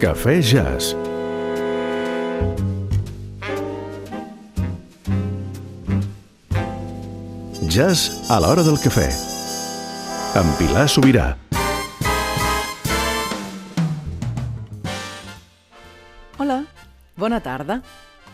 Cafè Jazz. Jazz a l'hora del cafè. Amb Pilar Sobirà. Hola, bona tarda.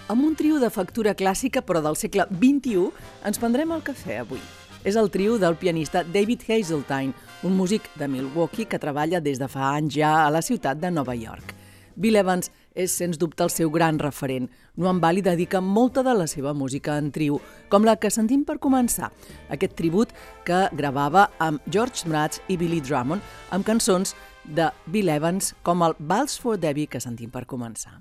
Amb un trio de factura clàssica però del segle XXI ens prendrem el cafè avui. És el trio del pianista David Hazeltine, un músic de Milwaukee que treballa des de fa anys ja a la ciutat de Nova York. Bill Evans és, sens dubte, el seu gran referent. Noam Bali dedica molta de la seva música en trio, com la que sentim per començar, aquest tribut que gravava amb George Mraz i Billy Drummond amb cançons de Bill Evans com el Vals for Debbie que sentim per començar.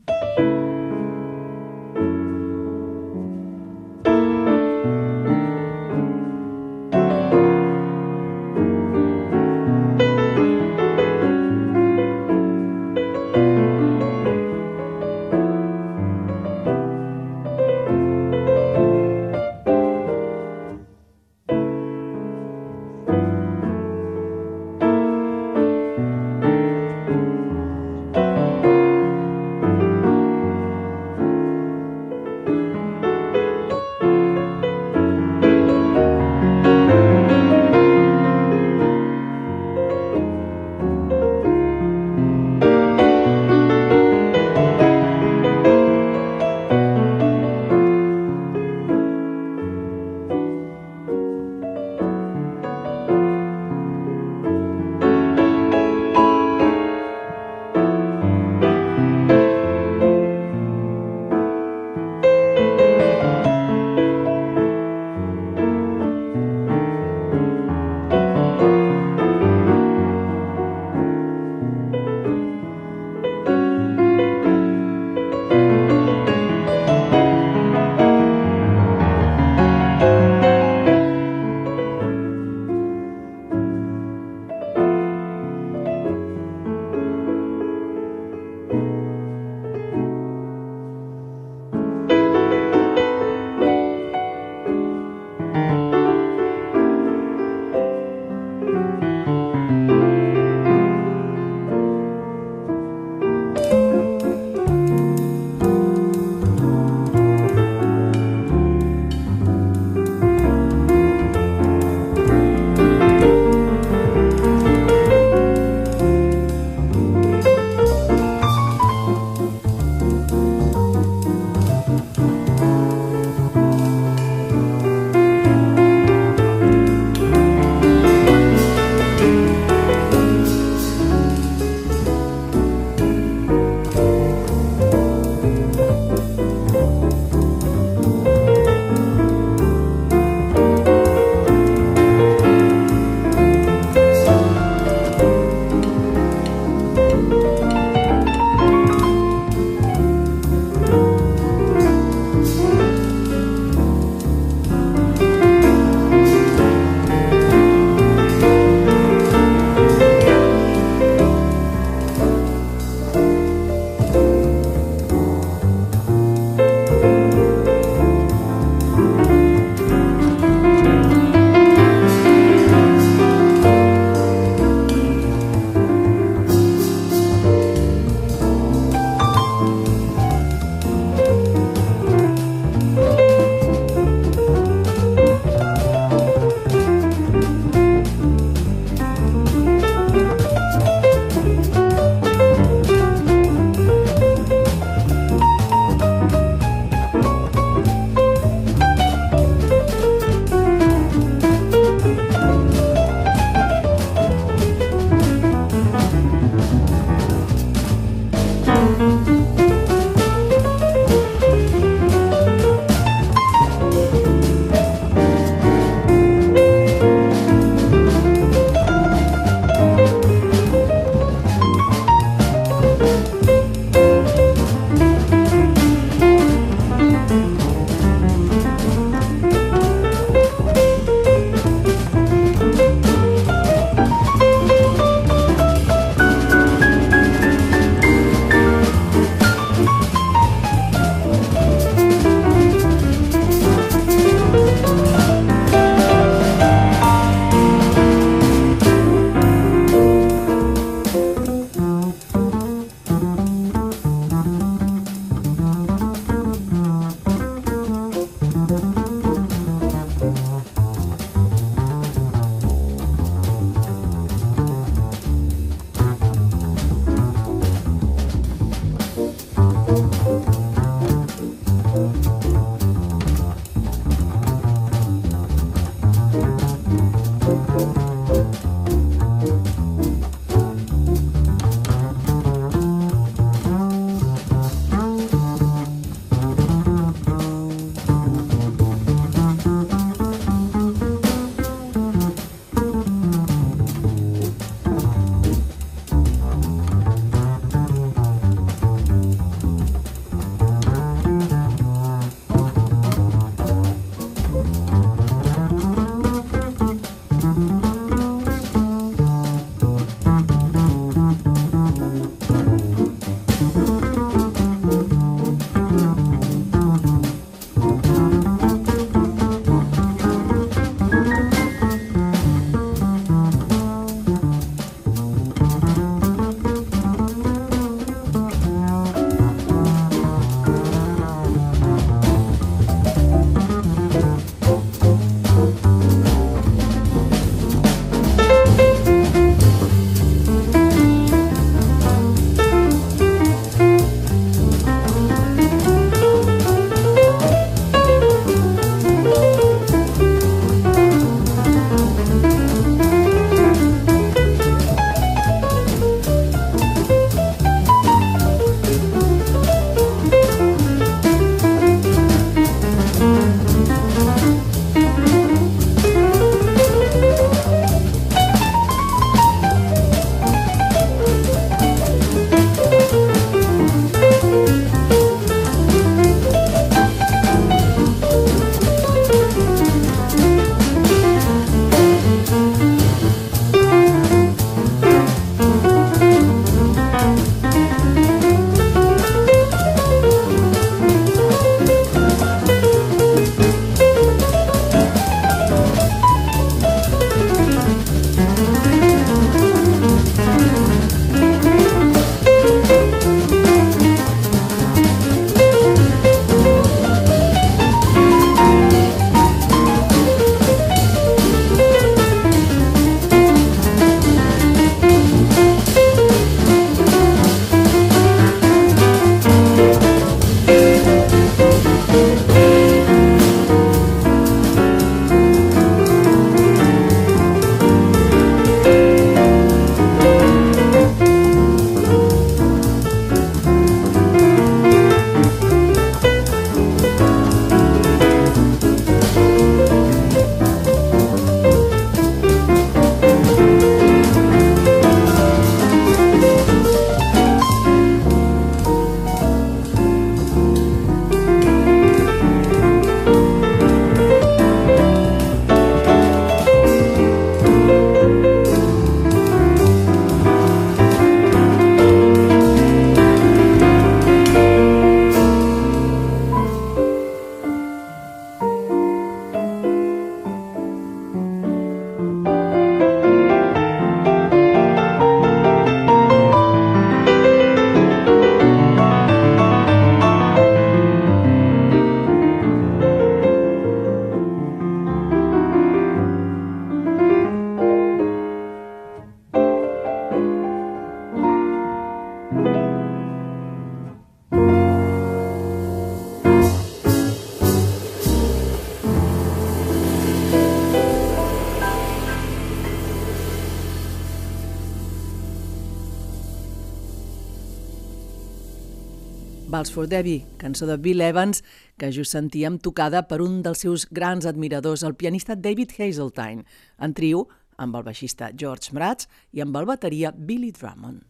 Vals for Debbie, cançó de Bill Evans, que just sentíem tocada per un dels seus grans admiradors, el pianista David Hazeltine, en trio amb el baixista George Mraz i amb el bateria Billy Drummond.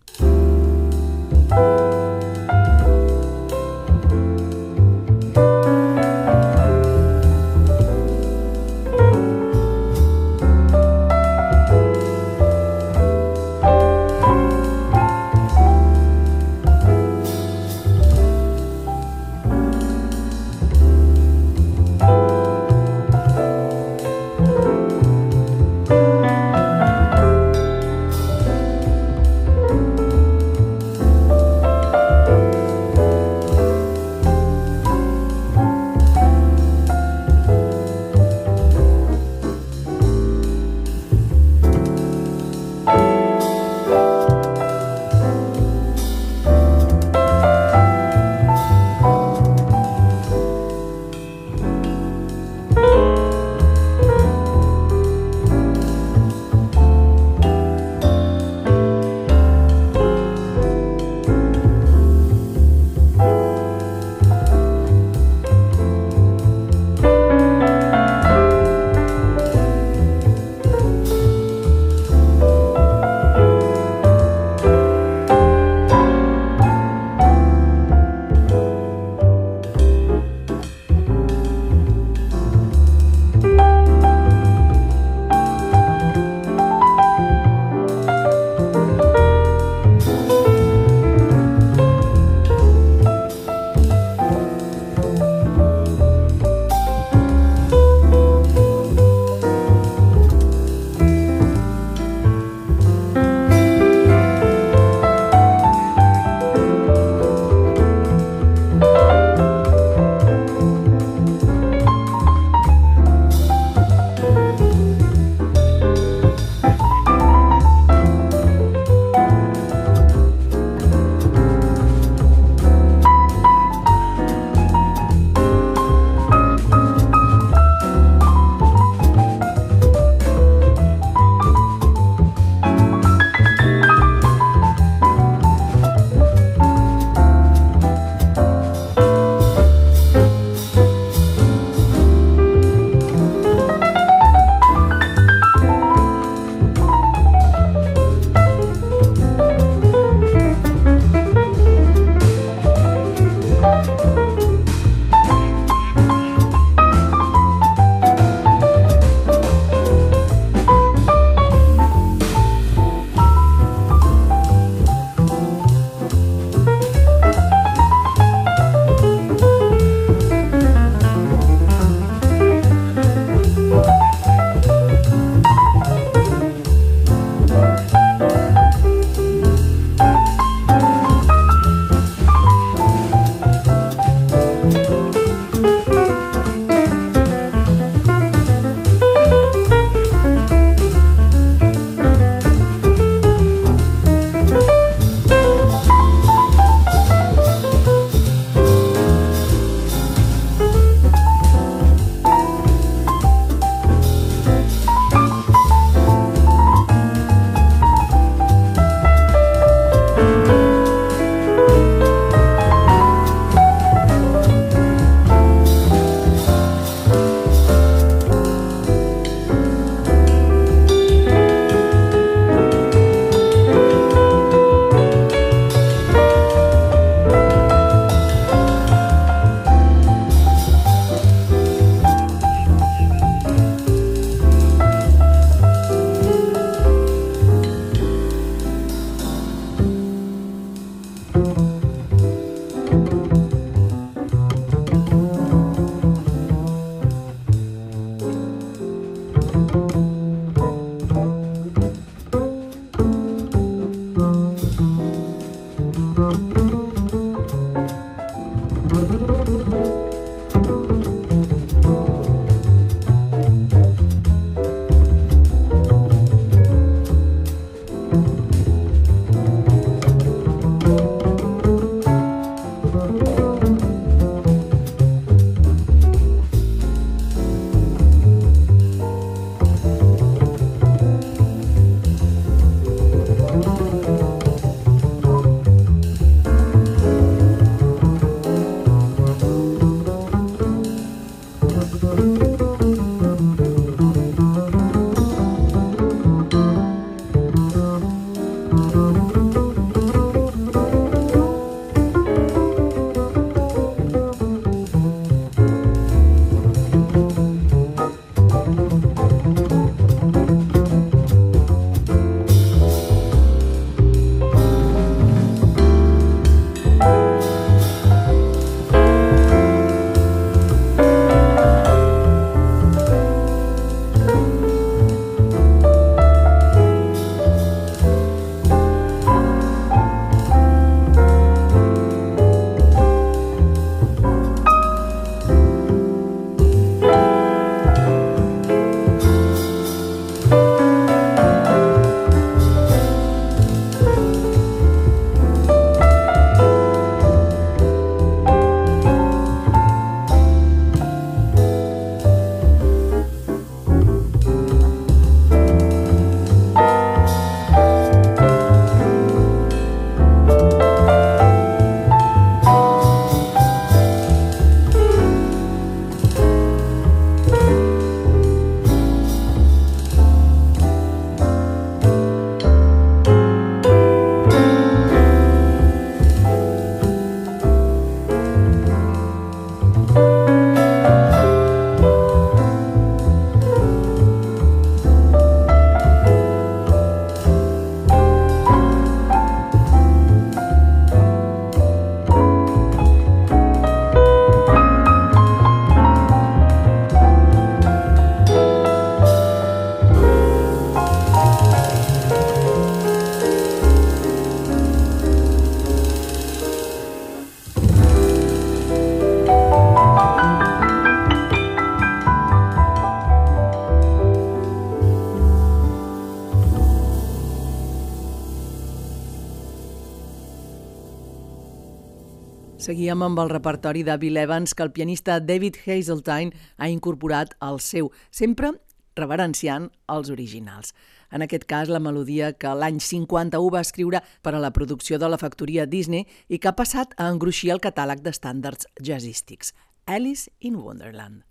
Seguíem amb el repertori de Bill Evans que el pianista David Hazeltine ha incorporat al seu, sempre reverenciant els originals. En aquest cas, la melodia que l'any 51 va escriure per a la producció de la factoria Disney i que ha passat a engruixir el catàleg d'estàndards jazzístics. Alice in Wonderland.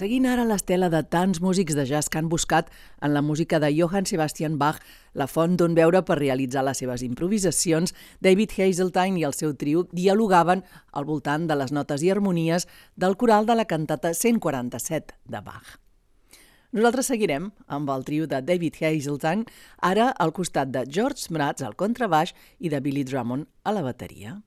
Seguint ara l'estela de tants músics de jazz que han buscat en la música de Johann Sebastian Bach la font d'on veure per realitzar les seves improvisacions, David Hazeltine i el seu trio dialogaven al voltant de les notes i harmonies del coral de la cantata 147 de Bach. Nosaltres seguirem amb el trio de David Hazeltine, ara al costat de George Mraz al contrabaix i de Billy Drummond a la bateria.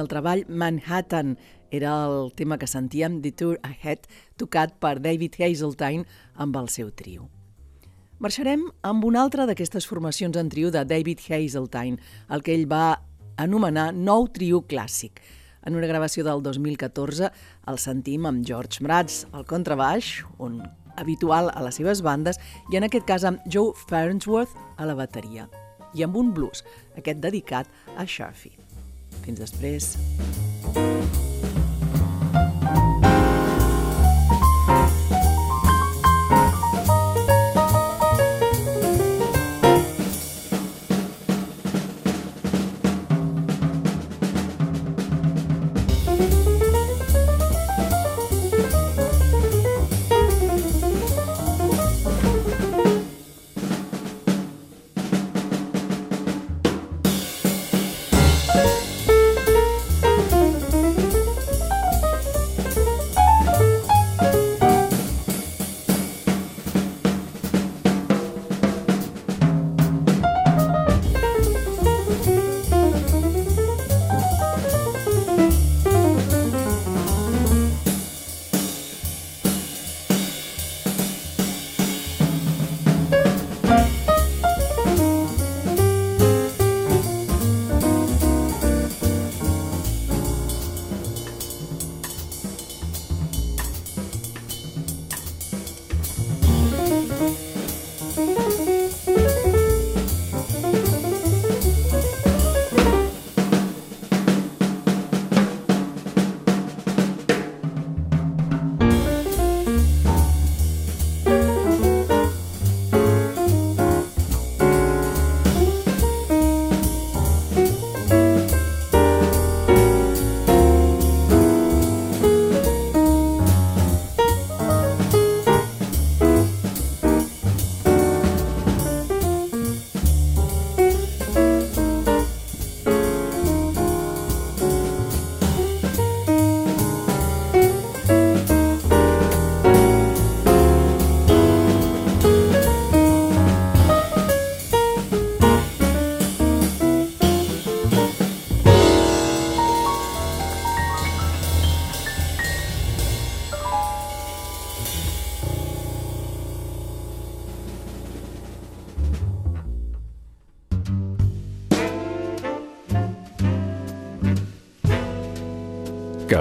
Del treball Manhattan. Era el tema que sentíem, The Tour Ahead, tocat per David Hazeltine amb el seu trio. Marxarem amb una altra d'aquestes formacions en trio de David Hazeltine, el que ell va anomenar Nou Trio Clàssic. En una gravació del 2014 el sentim amb George Mraz al contrabaix, un habitual a les seves bandes, i en aquest cas amb Joe Farnsworth a la bateria, i amb un blues, aquest dedicat a Sharfie. Fins després.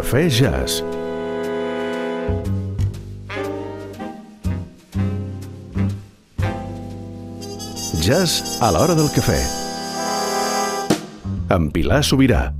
Cafè Jazz. Jazz a l'hora del cafè. Amb Pilar Sobirà.